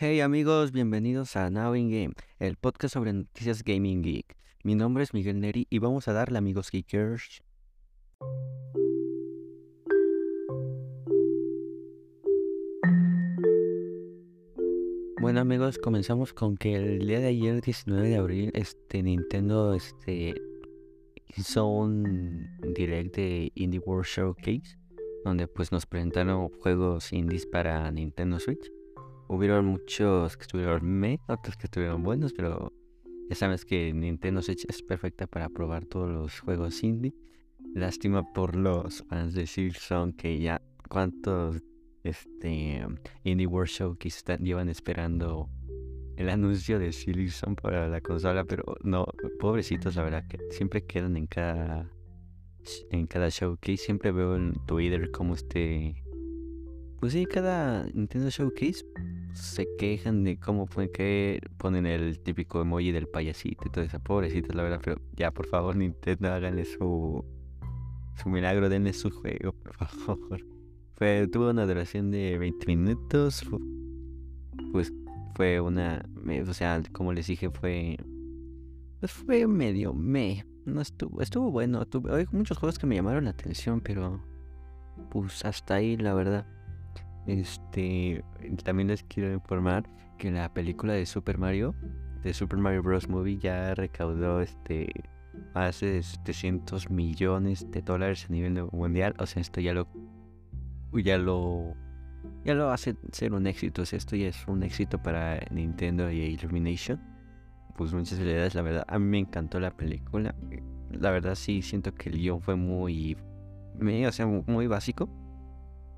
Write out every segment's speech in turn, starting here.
Hey amigos, bienvenidos a Now in Game, el podcast sobre noticias gaming geek. Mi nombre es Miguel Neri y vamos a darle amigos geekers. Bueno amigos, comenzamos con que el día de ayer, 19 de abril, este Nintendo este hizo un direct de Indie World Showcase donde pues nos presentaron juegos indies para Nintendo Switch. Hubieron muchos que estuvieron me, otros que estuvieron buenos, pero ya sabes que Nintendo Switch es perfecta para probar todos los juegos indie. Lástima por los fans de Silksong que ya cuántos este Indie World Showcase están, llevan esperando el anuncio de Silksong para la consola, pero no, pobrecitos, la verdad que siempre quedan en cada en cada showcase. Siempre veo en Twitter como este pues sí, cada Nintendo Showcase se quejan de cómo fue que ponen el típico emoji del payasito y todo eso. Pobrecitos, la verdad, pero ya, por favor, Nintendo, háganle su, su milagro, denle su juego, por favor. Fue, tuvo una duración de 20 minutos. Pues fue una. O sea, como les dije, fue. Pues fue medio me. No estuvo, estuvo bueno. Tuve, hay muchos juegos que me llamaron la atención, pero. Pues hasta ahí, la verdad. Este, también les quiero informar que la película de Super Mario, de Super Mario Bros. Movie, ya recaudó este más de 700 millones de dólares a nivel mundial. O sea, esto ya lo, ya lo, ya lo hace ser un éxito. O sea, esto ya es un éxito para Nintendo y Illumination. Pues muchas felicidades, la verdad. A mí me encantó la película. La verdad sí siento que el guion fue muy, o sea, muy básico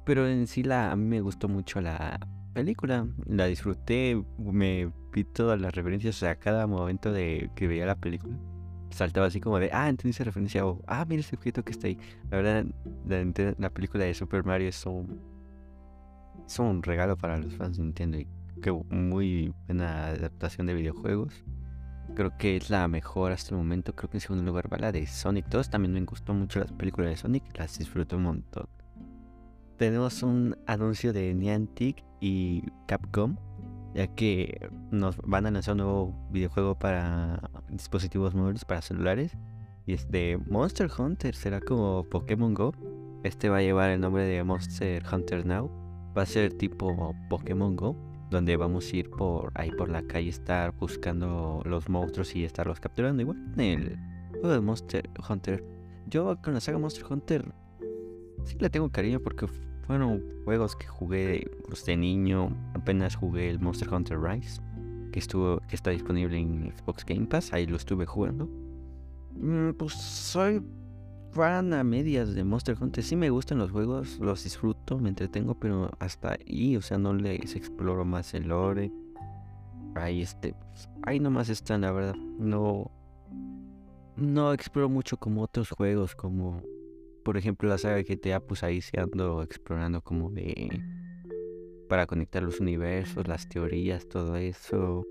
pero en sí la, a mí me gustó mucho la película. La disfruté, me vi todas las referencias, a cada momento de que veía la película. Saltaba así como de, ah, entendí esa referencia, o ah, mira ese objeto que está ahí. La verdad, la, película de Super Mario es un, es un regalo para los fans de Nintendo y que muy buena adaptación de videojuegos. Creo que es la mejor hasta el momento. Creo que en segundo lugar va la de Sonic 2. También me gustó mucho las películas de Sonic. Las disfruto un montón tenemos un anuncio de Niantic y Capcom, ya que nos van a lanzar un nuevo videojuego para dispositivos móviles, para celulares. Y es de Monster Hunter, será como Pokémon Go. Este va a llevar el nombre de Monster Hunter Now. Va a ser tipo Pokémon Go, donde vamos a ir por ahí por la calle, estar buscando los monstruos y estarlos capturando. Igual en el juego de Monster Hunter. Yo con la saga Monster Hunter sí le tengo cariño porque fueron juegos que jugué pues, de niño. Apenas jugué el Monster Hunter Rise, que estuvo, que está disponible en Xbox Game Pass. Ahí lo estuve jugando. Mm, pues soy fan a medias de Monster Hunter. Sí me gustan los juegos, los disfruto, me entretengo, pero hasta ahí, o sea, no les exploro más el lore. Ahí este, pues, ahí nomás están, la verdad. No, no exploro mucho como otros juegos, como por ejemplo, la saga de GTA, pues ahí se ando explorando como de... Para conectar los universos, las teorías, todo eso.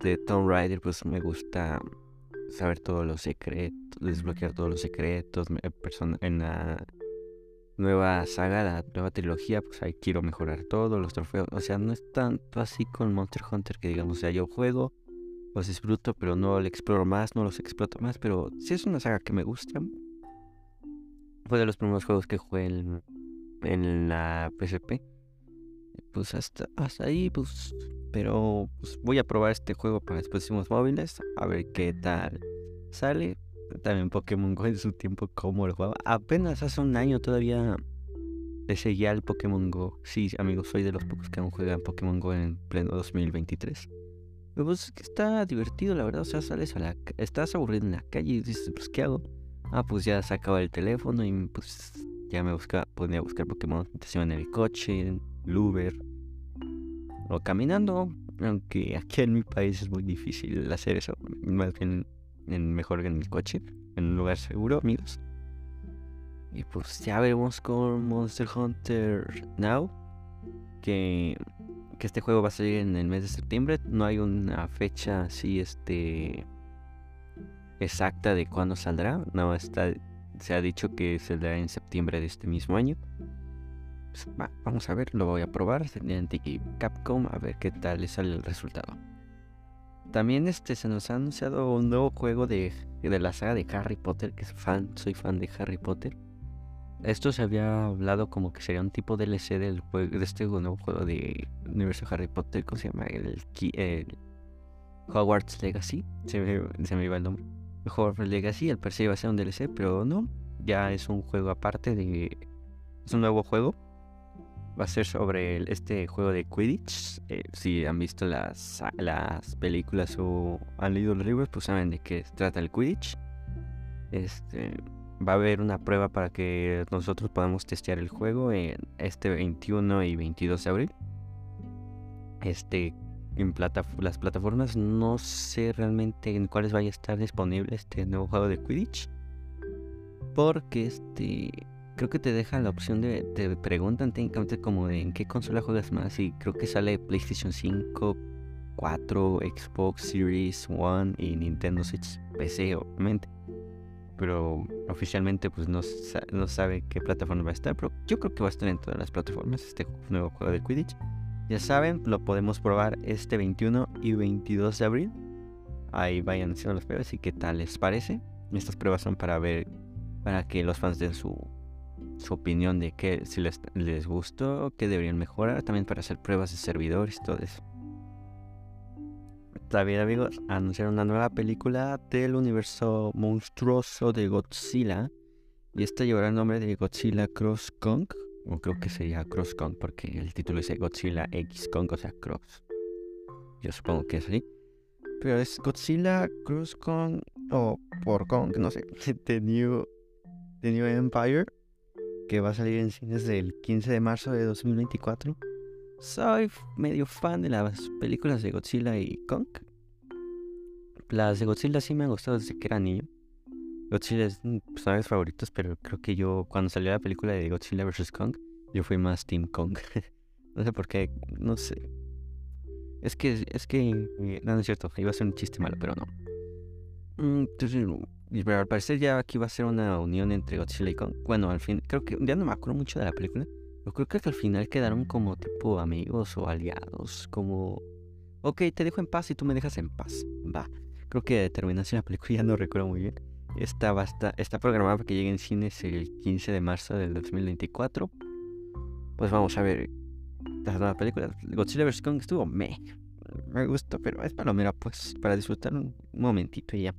De Tomb Raider, pues me gusta saber todos los secretos, desbloquear todos los secretos. En la nueva saga, la nueva trilogía, pues ahí quiero mejorar todo, los trofeos. O sea, no es tanto así con Monster Hunter que digamos, o sea, yo juego, los disfruto, pero no le exploro más, no los exploto más. Pero sí es una saga que me gusta fue de los primeros juegos que jugué en, la PSP. Pues hasta, hasta ahí, pues. Pero pues voy a probar este juego para dispositivos móviles. A ver qué tal sale. También Pokémon Go en su tiempo, como lo jugaba. Apenas hace un año todavía le seguía al Pokémon Go. Sí, amigos, soy de los pocos que aún juegan Pokémon Go en pleno 2023. Pero pues está divertido, la verdad. O sea, sales a la. Estás aburrido en la calle y dices, pues, ¿qué hago? Ah, pues ya sacaba el teléfono y pues ya me buscaba, ponía a buscar Pokémon. En el coche, en el Uber o caminando, aunque aquí en mi país es muy difícil hacer eso, más bien en, mejor que en el coche, en un lugar seguro, amigos. Y pues ya veremos con Monster Hunter Now, que, que este juego va a salir en el mes de septiembre, no hay una fecha así, este exacta de cuándo saldrá. No está, se ha dicho que saldrá en septiembre de este mismo año. pues, vamos a ver, lo voy a probar. y Capcom, a ver qué tal le el resultado. También este, se nos ha anunciado un nuevo juego de, de la saga de Harry Potter, que es fan, soy fan de Harry Potter. Esto se había hablado como que sería un tipo DLC del juego, de este nuevo juego de universo Harry Potter, ¿cómo se llama? El, el Hogwarts Legacy, se me, se me iba el nombre. Hogwarts Legacy, el per se iba a ser un DLC, pero no, ya es un juego aparte de... Es un nuevo juego. Va a ser sobre este juego de Quidditch. Eh, si han visto las, las películas o han leído los libros, pues saben de qué trata el Quidditch. Este, va a haber una prueba para que nosotros podamos testear el juego en este 21 y 22 de abril. Este, en las plataformas no sé realmente en cuáles vaya a estar disponible este nuevo juego de Quidditch. Porque este creo que te deja la opción de te preguntan técnicamente como de en qué consola juegas más y creo que sale PlayStation 5, 4, Xbox Series One y Nintendo Switch PC obviamente. Pero oficialmente pues no, no sabe qué plataforma va a estar, pero yo creo que va a estar en todas las plataformas este nuevo juego de Quidditch. Ya saben, lo podemos probar este 21 y 22 de abril. Ahí vayan haciendo las pruebas y qué tal les parece. Estas pruebas son para ver para que los fans den su, su opinión de que si les, les gustó, qué deberían mejorar, también para hacer pruebas de servidores todo eso. También amigos, anunciaron una nueva película del universo monstruoso de Godzilla. Y esta llevará el nombre de Godzilla Cross Kong. O creo que sería Cross Kong porque el título dice Godzilla X Kong, o sea, Cross. Yo supongo que es así. Pero es Godzilla Cross Kong o por Kong, no sé. The New The New Empire, que va a salir en cines el 15 de marzo de 2024. Soy medio fan de las películas de Godzilla y Kong. Las de Godzilla sí me han gustado desde que era niño. Godzilla es personajes favoritos, pero creo que yo, cuando salió la película de Godzilla vs. Kong, yo fui más Team Kong. no sé por qué, no sé. Es que, es que, eh, no, no es cierto, iba a ser un chiste malo, pero no. Entonces, mm, pero al parecer ya aquí va a ser una unión entre Godzilla y Kong. Bueno, al fin, creo que ya no me acuerdo mucho de la película. Pero creo que al final quedaron como tipo amigos o aliados. Como, ok, te dejo en paz y tú me dejas en paz. Va. Creo que terminación la película ya no recuerdo muy bien. Esta está programada para que llegue en cines el 15 de marzo del 2024. Pues vamos a ver la nueva película. Godzilla vs. Kong estuvo me. Me gustó, pero es palomera, pues, para disfrutar un momentito y ya.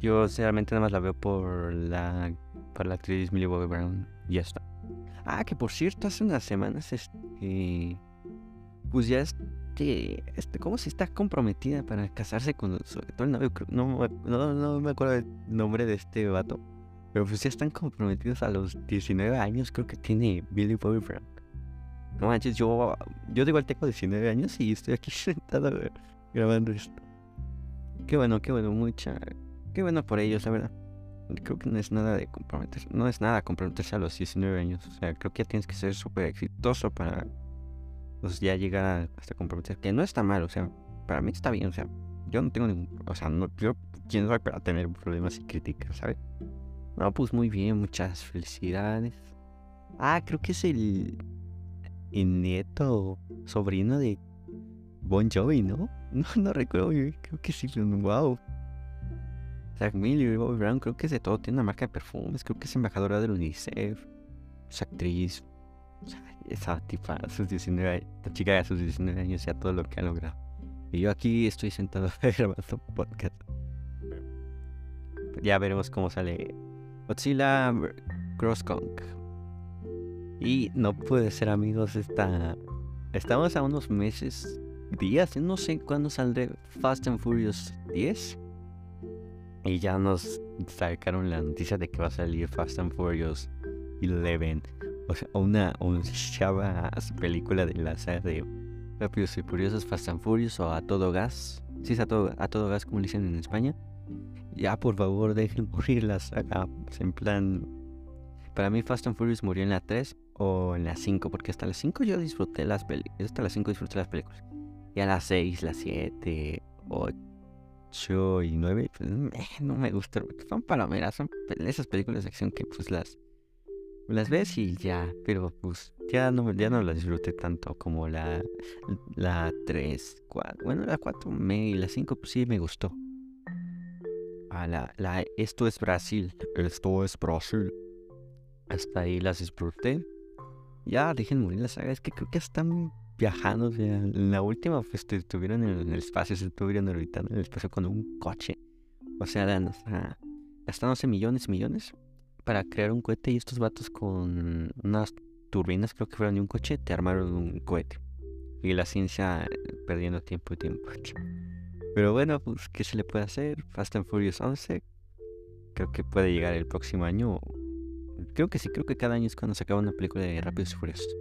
Yo sinceramente nada más la veo por la, por la actriz Millie Bobby Brown. Y ya está. Ah, que por cierto, hace unas semanas, este. Pues ya este. este ¿Cómo se está comprometida para casarse con sobre todo el novio? No, no, no me acuerdo el nombre de este vato. Pero pues ya están comprometidos a los 19 años, creo que tiene Billy Bobby Brown. No manches, yo, yo igual tengo 19 años y estoy aquí sentado grabando esto. Qué bueno, qué bueno, mucha, Qué bueno por ellos, la verdad. Creo que no es nada de comprometerse. No es nada comprometerse a los 19 años. O sea, creo que ya tienes que ser súper exitoso para pues ya llegar hasta comprometer. Que no está mal, o sea, para mí está bien. O sea, yo no tengo ningún. O sea, no, yo quién soy para tener problemas y críticas, ¿sabes? No, pues muy bien, muchas felicidades. Ah, creo que es el, el nieto, sobrino de Bon Jovi, ¿no? No, no recuerdo, creo que sí, wow. Zach Miller y Bobby Brown, creo que es de todo. Tiene una marca de perfumes, creo que es embajadora del UNICEF, es actriz. O sea, esa a sus 19 años, esta chica a sus 19 años, ya todo lo que ha logrado. Y yo aquí estoy sentado grabando podcast. Ya veremos cómo sale Godzilla Cross Kong. Y no puede ser, amigos, esta. Estamos a unos meses, días, no sé cuándo saldré Fast and Furious 10. Y ya nos sacaron la noticia de que va a salir Fast and Furious 11. O sea, una, una chava película de la saga de Rápidos y Furiosos Fast and Furious o A Todo Gas. Sí, es a todo, a todo gas, como dicen en España. Ya, por favor, dejen morir la saga. En plan, para mí Fast and Furious murió en la 3 o en la 5, porque hasta la 5 yo disfruté las películas. Hasta la 5 disfruté las películas. Y a la 6, la 7, 8 y 9, pues, no me gustan. Son palomeras, son esas películas de acción que pues las las ves y ya, pero pues ya no, ya no la disfruté tanto como la, la 3, 4. Bueno, la 4 me, y la 5 pues sí me gustó. Ah, la, la, esto es Brasil, esto es Brasil. Hasta ahí las disfruté. Ya, dejen morir la saga, es que creo que están viajando. O sea, en la última pues estuvieron en el espacio, se estuvieron orbitando en el espacio con un coche. O sea, gastándose millones y millones para crear un cohete y estos vatos con unas turbinas, creo que fueron de un coche, te armaron un cohete. Y la ciencia eh, perdiendo tiempo y tiempo. Pero bueno, pues, ¿qué se le puede hacer? Fast and Furious 11. Creo que puede llegar el próximo año. Creo que sí, creo que cada año es cuando se acaba una película de Rápidos y Furiosos.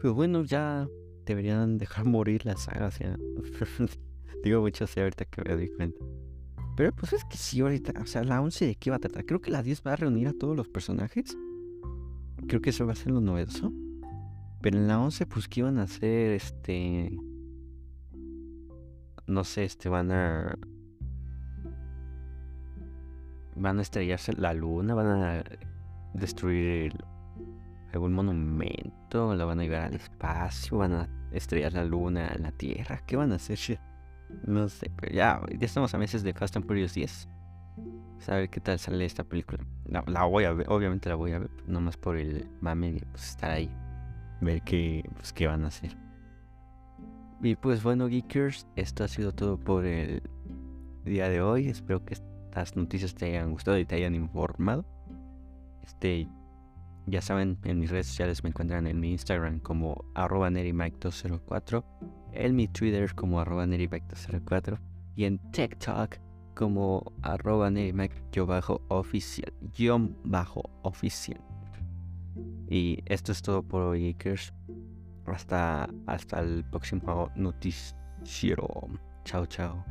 Pero bueno, ya deberían dejar morir la saga. Digo mucho así ahorita que me doy cuenta. Pero pues es que sí, ahorita, o sea, la 11 de qué va a tratar. Creo que la 10 va a reunir a todos los personajes. Creo que eso va a ser lo novedoso. Pero en la 11, pues, ¿qué iban a hacer? Este. No sé, este, van a. Van a estrellarse la luna, van a destruir algún monumento, la van a llevar al espacio, van a estrellar la luna, la tierra. ¿Qué van a hacer? No sé, pero ya, ya estamos a meses de Fast and Furious 10. A ver qué tal sale esta película. La, voy a ver, obviamente la voy a ver, nomás por el mame de pues, estar ahí. Ver qué, pues, qué van a hacer. Y pues bueno, Geekers, esto ha sido todo por el día de hoy. Espero que estas noticias te hayan gustado y te hayan informado. Este, ya saben, en mis redes sociales me encuentran en mi Instagram como arroba nerimike204 en mi Twitter como arroba nerimac204 y en TikTok como arroba nerimac-oficial, bajo oficial. Y esto es todo por hoy, Geekers. Hasta, hasta el próximo noticiero. Chao, chao.